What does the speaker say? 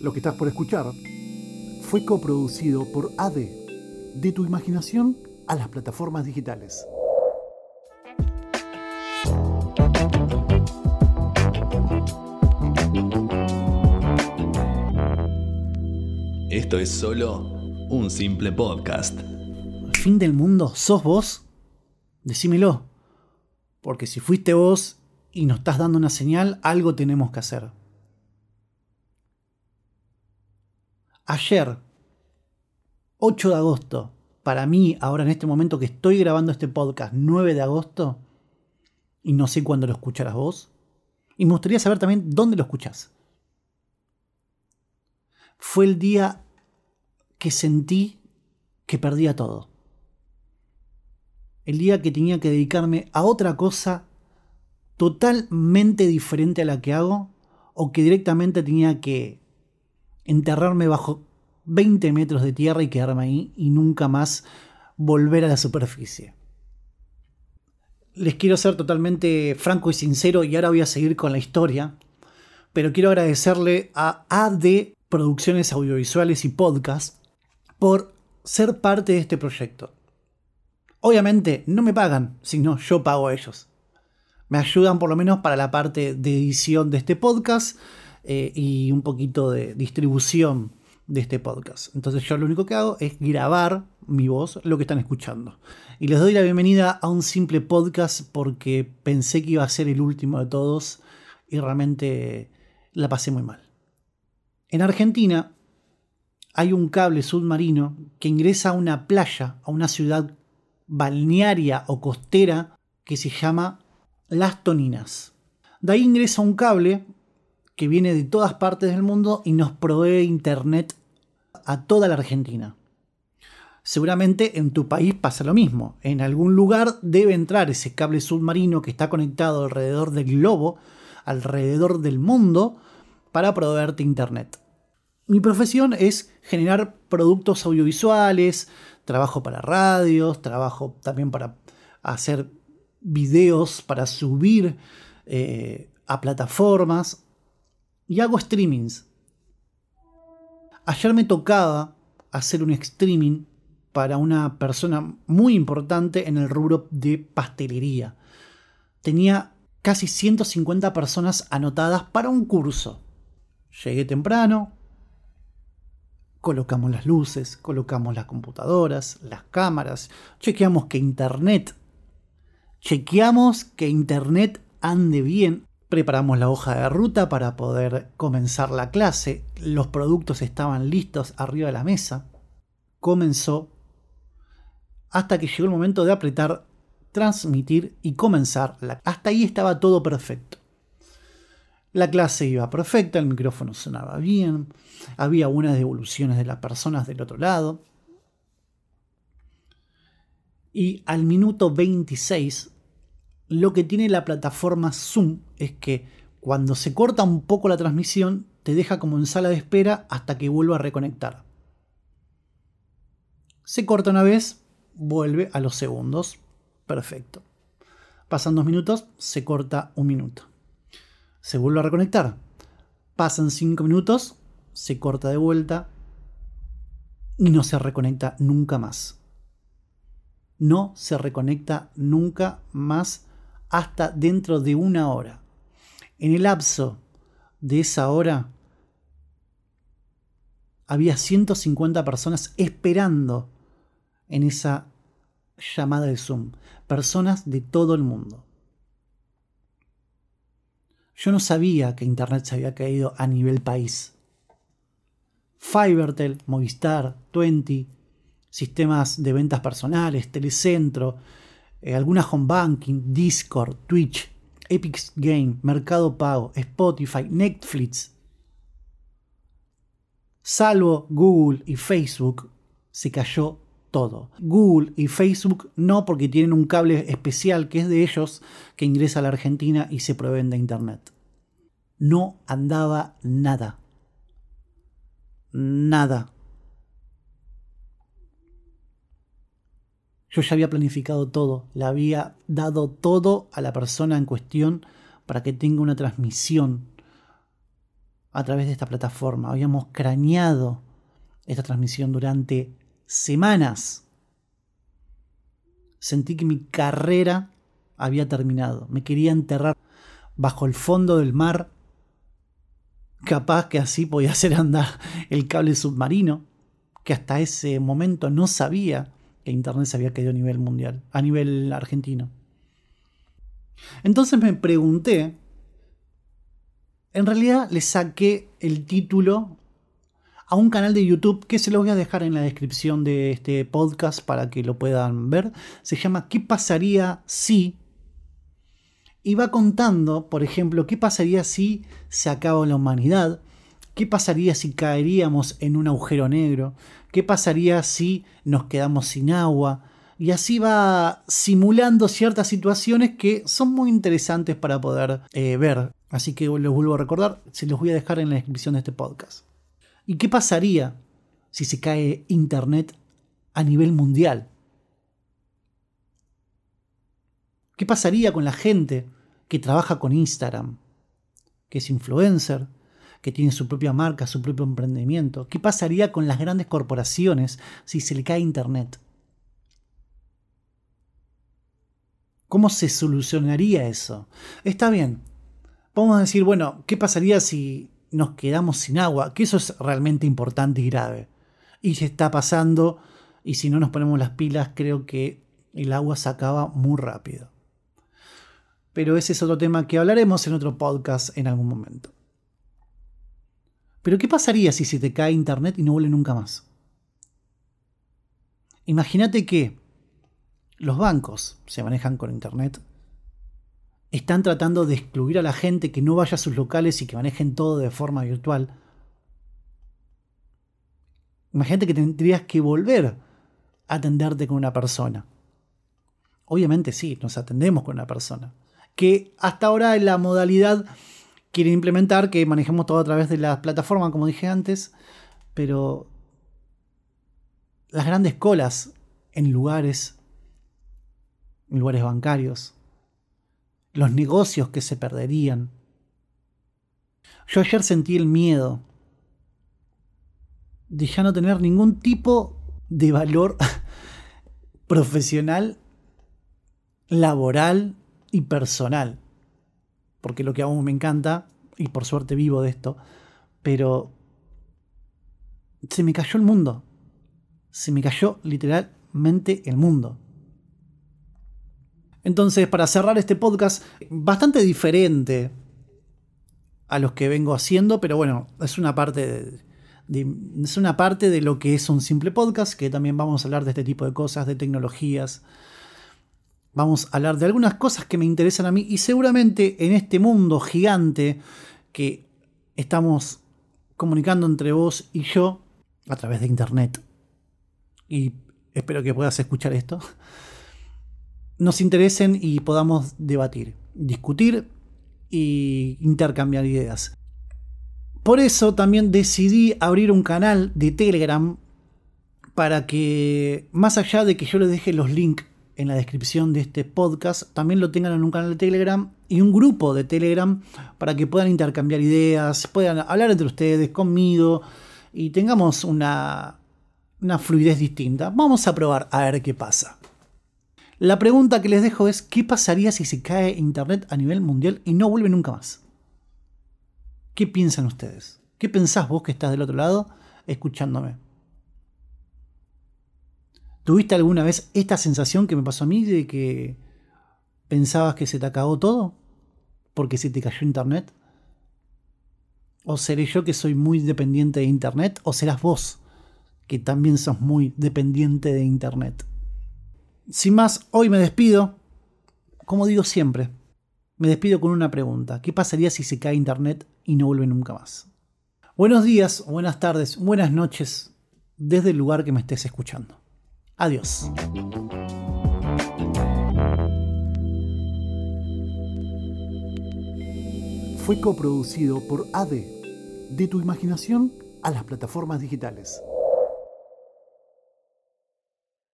Lo que estás por escuchar fue coproducido por ADE, de tu imaginación a las plataformas digitales. Esto es solo un simple podcast. ¿El fin del mundo sos vos? Decímelo. Porque si fuiste vos y nos estás dando una señal, algo tenemos que hacer. Ayer, 8 de agosto, para mí, ahora en este momento que estoy grabando este podcast, 9 de agosto, y no sé cuándo lo escucharás vos, y me gustaría saber también dónde lo escuchás. Fue el día que sentí que perdía todo. El día que tenía que dedicarme a otra cosa totalmente diferente a la que hago o que directamente tenía que enterrarme bajo 20 metros de tierra y quedarme ahí y nunca más volver a la superficie. Les quiero ser totalmente franco y sincero y ahora voy a seguir con la historia, pero quiero agradecerle a AD Producciones Audiovisuales y Podcast por ser parte de este proyecto. Obviamente no me pagan, sino yo pago a ellos. Me ayudan por lo menos para la parte de edición de este podcast eh, y un poquito de distribución de este podcast. Entonces yo lo único que hago es grabar mi voz, lo que están escuchando. Y les doy la bienvenida a un simple podcast porque pensé que iba a ser el último de todos y realmente la pasé muy mal. En Argentina hay un cable submarino que ingresa a una playa, a una ciudad balnearia o costera que se llama Las Toninas. De ahí ingresa un cable que viene de todas partes del mundo y nos provee internet a toda la Argentina. Seguramente en tu país pasa lo mismo. En algún lugar debe entrar ese cable submarino que está conectado alrededor del globo, alrededor del mundo, para proveerte internet. Mi profesión es generar productos audiovisuales, trabajo para radios, trabajo también para hacer videos, para subir eh, a plataformas y hago streamings. Ayer me tocaba hacer un streaming para una persona muy importante en el rubro de pastelería. Tenía casi 150 personas anotadas para un curso. Llegué temprano, colocamos las luces, colocamos las computadoras, las cámaras, chequeamos que internet, chequeamos que internet ande bien, preparamos la hoja de ruta para poder comenzar la clase, los productos estaban listos arriba de la mesa, comenzó hasta que llegó el momento de apretar transmitir y comenzar. Hasta ahí estaba todo perfecto. La clase iba perfecta, el micrófono sonaba bien, había unas devoluciones de las personas del otro lado. Y al minuto 26, lo que tiene la plataforma Zoom es que cuando se corta un poco la transmisión, te deja como en sala de espera hasta que vuelva a reconectar. Se corta una vez, vuelve a los segundos. Perfecto. Pasan dos minutos, se corta un minuto se vuelve a reconectar. Pasan 5 minutos, se corta de vuelta y no se reconecta nunca más. No se reconecta nunca más hasta dentro de una hora. En el lapso de esa hora había 150 personas esperando en esa llamada de Zoom. Personas de todo el mundo. Yo no sabía que Internet se había caído a nivel país. Fivertel, Movistar, Twenty, sistemas de ventas personales, Telecentro, eh, alguna home banking, Discord, Twitch, Epic Game, Mercado Pago, Spotify, Netflix. Salvo Google y Facebook, se cayó todo. Google y Facebook no porque tienen un cable especial que es de ellos que ingresa a la Argentina y se proveen de Internet. No andaba nada. Nada. Yo ya había planificado todo, le había dado todo a la persona en cuestión para que tenga una transmisión a través de esta plataforma. Habíamos craneado esta transmisión durante semanas. Sentí que mi carrera había terminado. Me quería enterrar bajo el fondo del mar. Capaz que así podía hacer andar el cable submarino, que hasta ese momento no sabía que Internet se había caído a nivel mundial, a nivel argentino. Entonces me pregunté, en realidad le saqué el título a un canal de YouTube que se lo voy a dejar en la descripción de este podcast para que lo puedan ver. Se llama ¿Qué pasaría si? Y va contando, por ejemplo, qué pasaría si se acaba la humanidad, qué pasaría si caeríamos en un agujero negro, qué pasaría si nos quedamos sin agua. Y así va simulando ciertas situaciones que son muy interesantes para poder eh, ver. Así que les vuelvo a recordar, se los voy a dejar en la descripción de este podcast. ¿Y qué pasaría si se cae Internet a nivel mundial? ¿Qué pasaría con la gente que trabaja con Instagram? Que es influencer, que tiene su propia marca, su propio emprendimiento. ¿Qué pasaría con las grandes corporaciones si se le cae Internet? ¿Cómo se solucionaría eso? Está bien. Vamos a decir, bueno, ¿qué pasaría si nos quedamos sin agua, que eso es realmente importante y grave. Y se está pasando, y si no nos ponemos las pilas, creo que el agua se acaba muy rápido. Pero ese es otro tema que hablaremos en otro podcast en algún momento. Pero ¿qué pasaría si se te cae internet y no vuelve nunca más? Imagínate que los bancos se manejan con internet están tratando de excluir a la gente que no vaya a sus locales y que manejen todo de forma virtual. Imagínate que tendrías que volver a atenderte con una persona. Obviamente sí, nos atendemos con una persona. Que hasta ahora la modalidad quiere implementar que manejemos todo a través de la plataforma, como dije antes, pero las grandes colas en lugares, en lugares bancarios, los negocios que se perderían. Yo ayer sentí el miedo de ya no tener ningún tipo de valor profesional, laboral y personal. Porque lo que aún me encanta, y por suerte vivo de esto, pero se me cayó el mundo. Se me cayó literalmente el mundo. Entonces, para cerrar este podcast, bastante diferente a los que vengo haciendo, pero bueno, es una parte es una parte de lo que es un simple podcast, que también vamos a hablar de este tipo de cosas, de tecnologías. Vamos a hablar de algunas cosas que me interesan a mí y seguramente en este mundo gigante que estamos comunicando entre vos y yo a través de internet. Y espero que puedas escuchar esto nos interesen y podamos debatir, discutir e intercambiar ideas. Por eso también decidí abrir un canal de Telegram para que, más allá de que yo les deje los links en la descripción de este podcast, también lo tengan en un canal de Telegram y un grupo de Telegram para que puedan intercambiar ideas, puedan hablar entre ustedes, conmigo y tengamos una, una fluidez distinta. Vamos a probar a ver qué pasa. La pregunta que les dejo es, ¿qué pasaría si se cae Internet a nivel mundial y no vuelve nunca más? ¿Qué piensan ustedes? ¿Qué pensás vos que estás del otro lado escuchándome? ¿Tuviste alguna vez esta sensación que me pasó a mí de que pensabas que se te acabó todo porque se te cayó Internet? ¿O seré yo que soy muy dependiente de Internet? ¿O serás vos que también sos muy dependiente de Internet? Sin más, hoy me despido. Como digo siempre, me despido con una pregunta. ¿Qué pasaría si se cae Internet y no vuelve nunca más? Buenos días, buenas tardes, buenas noches, desde el lugar que me estés escuchando. Adiós. Fue coproducido por ADE, de tu imaginación a las plataformas digitales.